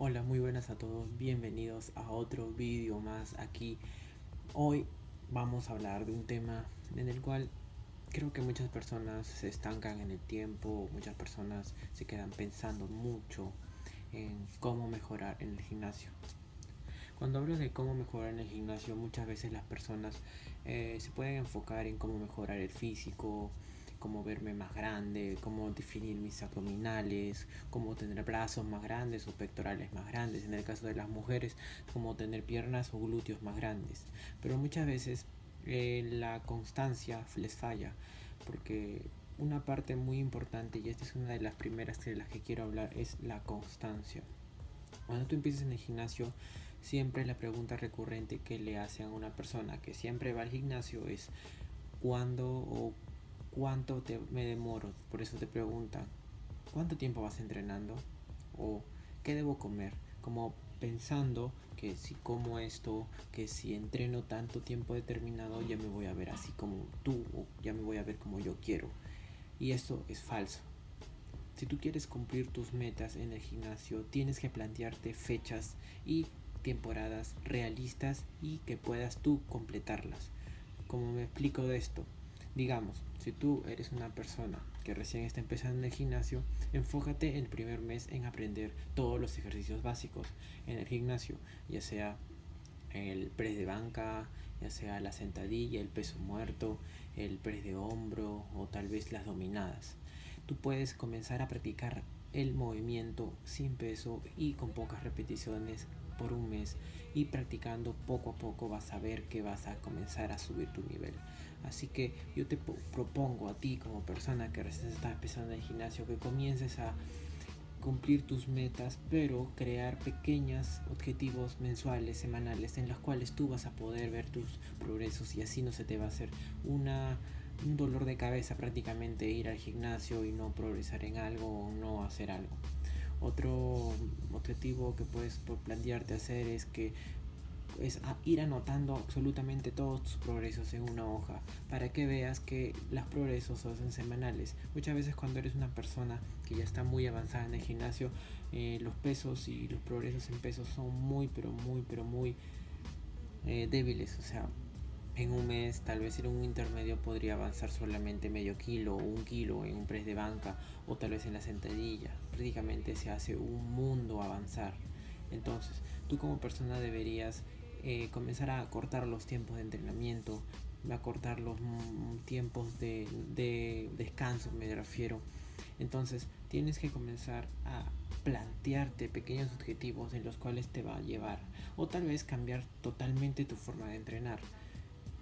Hola, muy buenas a todos, bienvenidos a otro vídeo más aquí. Hoy vamos a hablar de un tema en el cual creo que muchas personas se estancan en el tiempo, muchas personas se quedan pensando mucho en cómo mejorar en el gimnasio. Cuando hablo de cómo mejorar en el gimnasio, muchas veces las personas eh, se pueden enfocar en cómo mejorar el físico, cómo verme más grande, cómo definir mis abdominales, cómo tener brazos más grandes o pectorales más grandes. En el caso de las mujeres, cómo tener piernas o glúteos más grandes. Pero muchas veces eh, la constancia les falla porque una parte muy importante, y esta es una de las primeras de las que quiero hablar, es la constancia. Cuando tú empiezas en el gimnasio, siempre la pregunta recurrente que le hacen a una persona que siempre va al gimnasio es cuándo o cuánto te, me demoro. Por eso te preguntan, ¿cuánto tiempo vas entrenando? ¿O qué debo comer? Como pensando que si como esto, que si entreno tanto tiempo determinado, ya me voy a ver así como tú, ya me voy a ver como yo quiero. Y esto es falso. Si tú quieres cumplir tus metas en el gimnasio, tienes que plantearte fechas y temporadas realistas y que puedas tú completarlas. Como me explico de esto, Digamos, si tú eres una persona que recién está empezando en el gimnasio, enfócate el primer mes en aprender todos los ejercicios básicos en el gimnasio, ya sea el press de banca, ya sea la sentadilla, el peso muerto, el press de hombro o tal vez las dominadas. Tú puedes comenzar a practicar el movimiento sin peso y con pocas repeticiones por un mes y practicando poco a poco vas a ver que vas a comenzar a subir tu nivel. Así que yo te propongo a ti como persona que recién está empezando el gimnasio que comiences a cumplir tus metas, pero crear pequeños objetivos mensuales, semanales, en los cuales tú vas a poder ver tus progresos y así no se te va a hacer una, un dolor de cabeza prácticamente ir al gimnasio y no progresar en algo o no hacer algo. Otro objetivo que puedes plantearte hacer es que es ir anotando absolutamente todos tus progresos en una hoja para que veas que los progresos son semanales. Muchas veces cuando eres una persona que ya está muy avanzada en el gimnasio, eh, los pesos y los progresos en pesos son muy, pero muy, pero muy eh, débiles. O sea, en un mes, tal vez en un intermedio podría avanzar solamente medio kilo o un kilo en un press de banca o tal vez en la sentadilla. Prácticamente se hace un mundo avanzar. Entonces, tú como persona deberías eh, comenzar a cortar los tiempos de entrenamiento, a cortar los mm, tiempos de, de descanso, me refiero. Entonces, tienes que comenzar a plantearte pequeños objetivos en los cuales te va a llevar o tal vez cambiar totalmente tu forma de entrenar.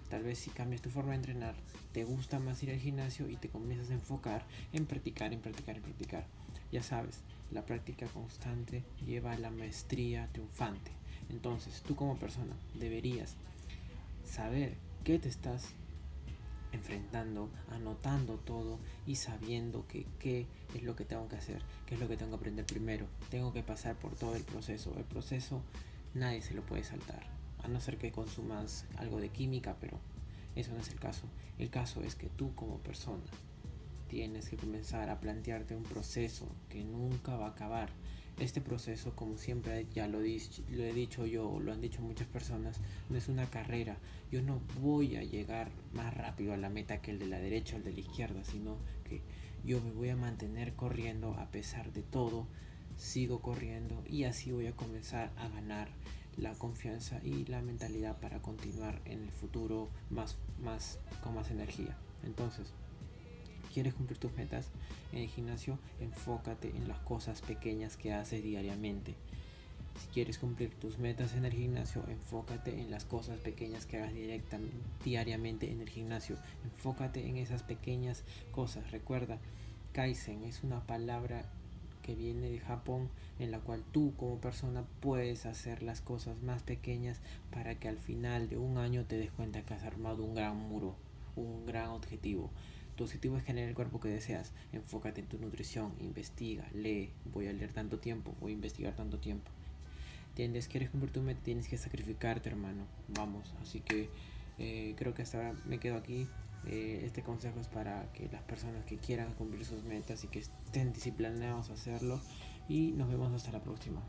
Tal vez si cambias tu forma de entrenar, te gusta más ir al gimnasio y te comienzas a enfocar en practicar, en practicar, en practicar. Ya sabes, la práctica constante lleva a la maestría triunfante. Entonces, tú como persona deberías saber qué te estás enfrentando, anotando todo y sabiendo que qué es lo que tengo que hacer, qué es lo que tengo que aprender primero. Tengo que pasar por todo el proceso. El proceso nadie se lo puede saltar no ser que consumas algo de química, pero eso no es el caso. El caso es que tú como persona tienes que comenzar a plantearte un proceso que nunca va a acabar. Este proceso, como siempre ya lo, lo he dicho yo, lo han dicho muchas personas, no es una carrera. Yo no voy a llegar más rápido a la meta que el de la derecha o el de la izquierda, sino que yo me voy a mantener corriendo a pesar de todo, sigo corriendo y así voy a comenzar a ganar la confianza y la mentalidad para continuar en el futuro más, más, con más energía. Entonces, ¿quieres cumplir tus metas en el gimnasio? Enfócate en las cosas pequeñas que haces diariamente. Si quieres cumplir tus metas en el gimnasio, enfócate en las cosas pequeñas que hagas diariamente en el gimnasio. Enfócate en esas pequeñas cosas. Recuerda, Kaizen es una palabra que viene de Japón en la cual tú como persona puedes hacer las cosas más pequeñas para que al final de un año te des cuenta que has armado un gran muro, un gran objetivo. Tu objetivo es generar el cuerpo que deseas. Enfócate en tu nutrición, investiga, lee. Voy a leer tanto tiempo, voy a investigar tanto tiempo. ¿Entiendes? ¿Quieres cumplir tu meta? Tienes que sacrificarte, hermano. Vamos. Así que eh, creo que hasta ahora me quedo aquí. Eh, este consejo es para que las personas que quieran cumplir sus metas y que estén disciplinados a hacerlo. Y nos vemos hasta la próxima.